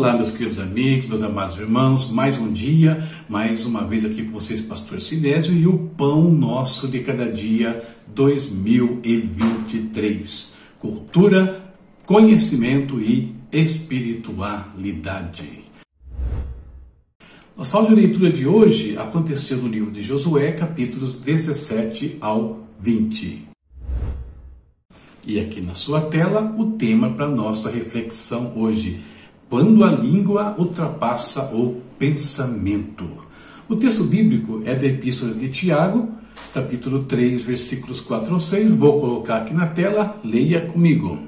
Olá, meus queridos amigos, meus amados irmãos, mais um dia, mais uma vez aqui com vocês, Pastor Sinésio, e o Pão Nosso de Cada Dia 2023. Cultura, conhecimento e espiritualidade. Nossa áudio leitura de hoje aconteceu no livro de Josué, capítulos 17 ao 20. E aqui na sua tela o tema para nossa reflexão hoje quando a língua ultrapassa o pensamento. O texto bíblico é da Epístola de Tiago, capítulo 3, versículos 4 ao 6. Vou colocar aqui na tela, leia comigo.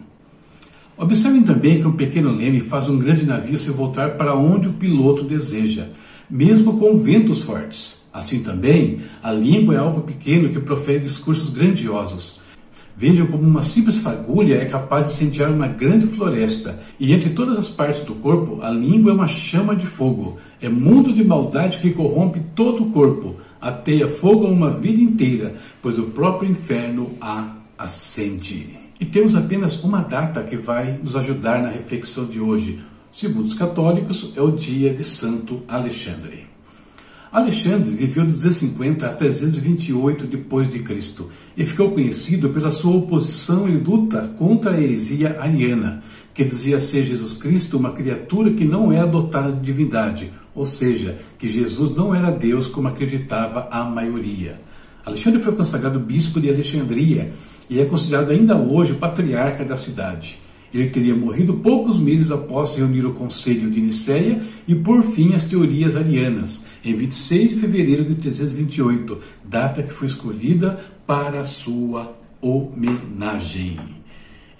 Observem também que um pequeno leme faz um grande navio se voltar para onde o piloto deseja, mesmo com ventos fortes. Assim também, a língua é algo pequeno que profere discursos grandiosos. Vejam como uma simples fagulha é capaz de incendiar uma grande floresta, e entre todas as partes do corpo, a língua é uma chama de fogo. É mundo de maldade que corrompe todo o corpo, ateia fogo a uma vida inteira, pois o próprio inferno a acende. E temos apenas uma data que vai nos ajudar na reflexão de hoje. Segundo os católicos, é o dia de Santo Alexandre. Alexandre viveu de 250 a 328 depois de Cristo e ficou conhecido pela sua oposição e luta contra a heresia ariana, que dizia ser Jesus Cristo uma criatura que não é adotada de divindade, ou seja, que Jesus não era Deus como acreditava a maioria. Alexandre foi consagrado bispo de Alexandria e é considerado ainda hoje patriarca da cidade. Ele teria morrido poucos meses após reunir o Conselho de Nicéia e por fim as teorias arianas, em 26 de fevereiro de 328, data que foi escolhida para sua homenagem.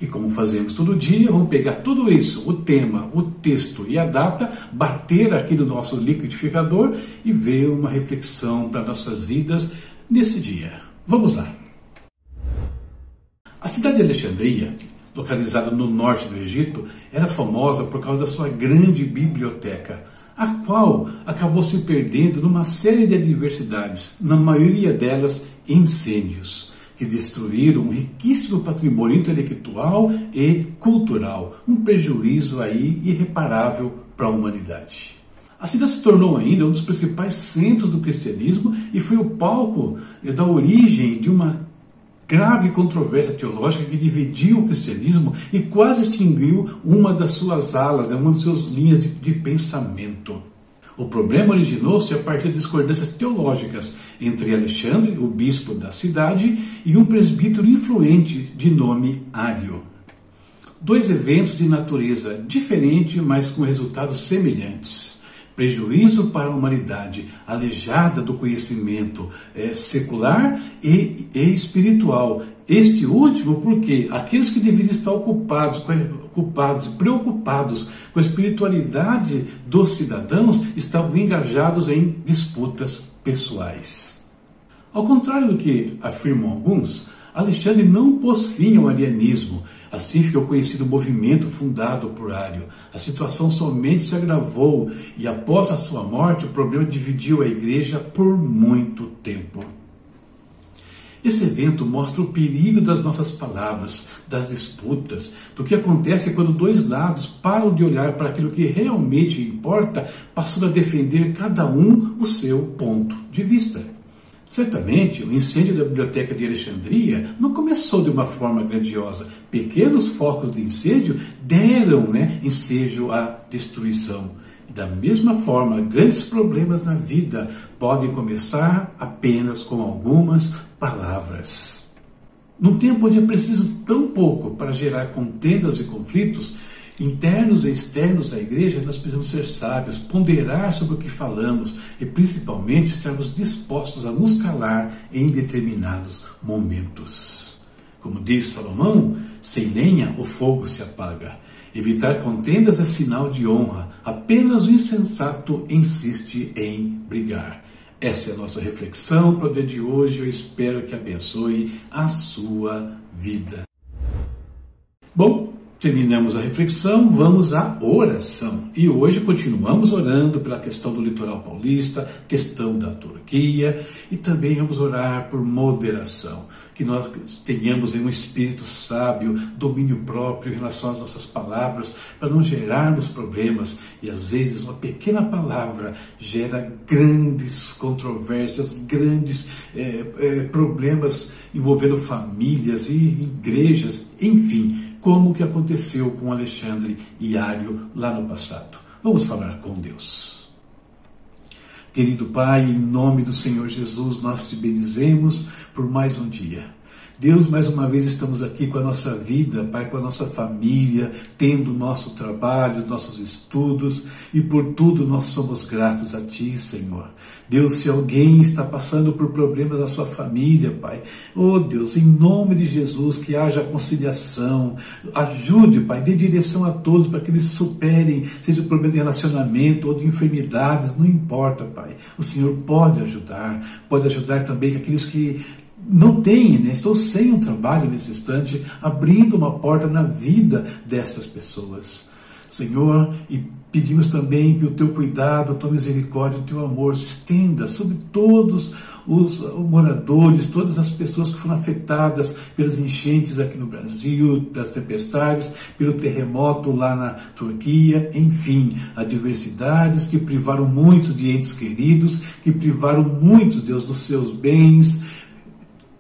E como fazemos todo dia, vamos pegar tudo isso, o tema, o texto e a data, bater aqui no nosso liquidificador e ver uma reflexão para nossas vidas nesse dia. Vamos lá. A cidade de Alexandria localizada no norte do Egito, era famosa por causa da sua grande biblioteca, a qual acabou se perdendo numa série de adversidades, na maioria delas incêndios, que destruíram um riquíssimo patrimônio intelectual e cultural, um prejuízo aí irreparável para a humanidade. A cidade se tornou ainda um dos principais centros do cristianismo e foi o palco da origem de uma grave controvérsia teológica que dividiu o cristianismo e quase extinguiu uma das suas alas, né, uma das suas linhas de, de pensamento. O problema originou-se a partir de discordâncias teológicas entre Alexandre, o bispo da cidade, e um presbítero influente de nome Ário. Dois eventos de natureza diferente, mas com resultados semelhantes prejuízo para a humanidade, aleijada do conhecimento é, secular e, e, espiritual. Este último, porque aqueles que deveriam estar ocupados, ocupados, preocupados com a espiritualidade dos cidadãos, estavam engajados em disputas pessoais. Ao contrário do que afirmam alguns, Alexandre não pôs fim ao arianismo Assim ficou conhecido o movimento fundado por Ario. A situação somente se agravou e após a sua morte o problema dividiu a igreja por muito tempo. Esse evento mostra o perigo das nossas palavras, das disputas, do que acontece quando dois lados param de olhar para aquilo que realmente importa, passando a defender cada um o seu ponto de vista. Certamente, o incêndio da biblioteca de Alexandria não começou de uma forma grandiosa. Pequenos focos de incêndio deram né, ensejo à destruição. Da mesma forma, grandes problemas na vida podem começar apenas com algumas palavras. Num tempo onde é preciso tão pouco para gerar contendas e conflitos, internos e externos da igreja, nós precisamos ser sábios, ponderar sobre o que falamos e principalmente estarmos dispostos a nos calar em determinados momentos. Como diz Salomão, sem lenha o fogo se apaga. Evitar contendas é sinal de honra, apenas o insensato insiste em brigar. Essa é a nossa reflexão para o dia de hoje. Eu espero que abençoe a sua vida. Bom, Terminamos a reflexão, vamos à oração. E hoje continuamos orando pela questão do litoral paulista, questão da Turquia e também vamos orar por moderação. Que nós tenhamos um espírito sábio, domínio próprio em relação às nossas palavras, para não gerarmos problemas. E às vezes uma pequena palavra gera grandes controvérsias, grandes é, é, problemas envolvendo famílias e igrejas, enfim, como que aconteceu com Alexandre e Ário lá no passado. Vamos falar com Deus. Querido Pai, em nome do Senhor Jesus, nós te bendizemos por mais um dia. Deus, mais uma vez estamos aqui com a nossa vida, Pai, com a nossa família, tendo o nosso trabalho, nossos estudos e por tudo nós somos gratos a Ti, Senhor. Deus, se alguém está passando por problemas na sua família, Pai, oh Deus, em nome de Jesus, que haja conciliação, ajude, Pai, dê direção a todos para que eles superem, seja o problema de relacionamento ou de enfermidades, não importa, Pai. O Senhor pode ajudar, pode ajudar também aqueles que não tem, né? estou sem um trabalho nesse instante, abrindo uma porta na vida dessas pessoas. Senhor, e pedimos também que o teu cuidado, a tua misericórdia, o teu amor se estenda sobre todos os moradores, todas as pessoas que foram afetadas pelas enchentes aqui no Brasil, pelas tempestades, pelo terremoto lá na Turquia, enfim, adversidades que privaram muitos de entes queridos, que privaram muitos, Deus, dos seus bens,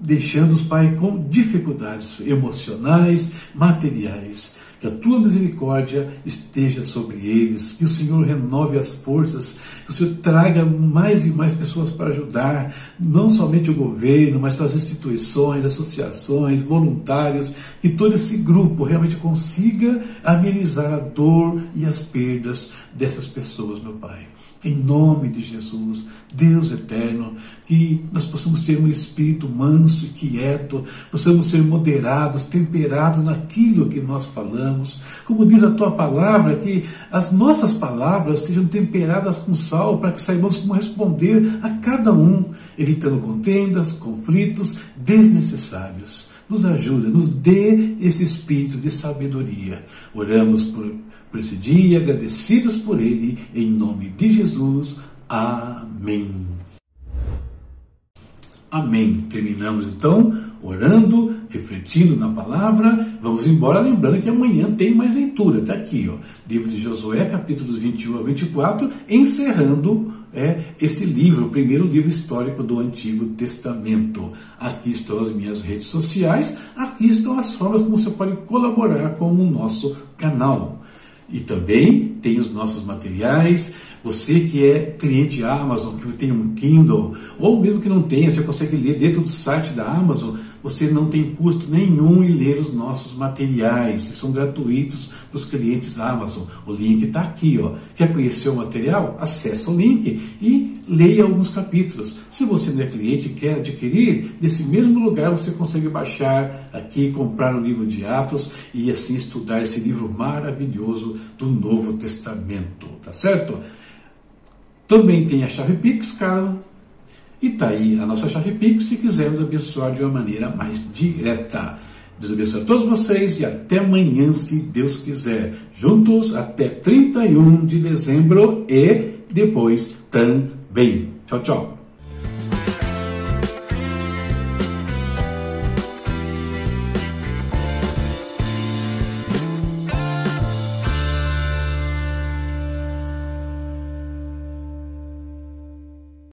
deixando os pais com dificuldades emocionais, materiais. Que a tua misericórdia esteja sobre eles, que o Senhor renove as forças, que o Senhor traga mais e mais pessoas para ajudar, não somente o governo, mas as instituições, associações, voluntários, que todo esse grupo realmente consiga amenizar a dor e as perdas dessas pessoas, meu Pai em nome de Jesus, Deus eterno, que nós possamos ter um espírito manso e quieto, possamos ser moderados, temperados naquilo que nós falamos. Como diz a tua palavra, que as nossas palavras sejam temperadas com sal, para que saibamos como responder a cada um, evitando contendas, conflitos desnecessários. Nos ajuda, nos dê esse espírito de sabedoria. Oramos por por esse dia, agradecidos por ele, em nome de Jesus. Amém. Amém. Terminamos então orando, refletindo na palavra. Vamos embora, lembrando que amanhã tem mais leitura. Está aqui, ó. Livro de Josué, capítulos 21 a 24, encerrando é, esse livro, o primeiro livro histórico do Antigo Testamento. Aqui estão as minhas redes sociais, aqui estão as formas como você pode colaborar com o nosso canal. E também tem os nossos materiais. Você que é cliente Amazon, que tem um Kindle, ou mesmo que não tenha, você consegue ler dentro do site da Amazon você não tem custo nenhum em ler os nossos materiais, que são gratuitos para os clientes Amazon. O link está aqui. Ó. Quer conhecer o material? Acesse o link e leia alguns capítulos. Se você não é cliente e quer adquirir, nesse mesmo lugar você consegue baixar aqui, comprar o livro de Atos e assim estudar esse livro maravilhoso do Novo Testamento. Tá certo? Também tem a chave Pix, cara e está aí a nossa chave Pix se quisermos abençoar de uma maneira mais direta. Deus abençoe a todos vocês e até amanhã, se Deus quiser. Juntos até 31 de dezembro e depois também. Tchau, tchau.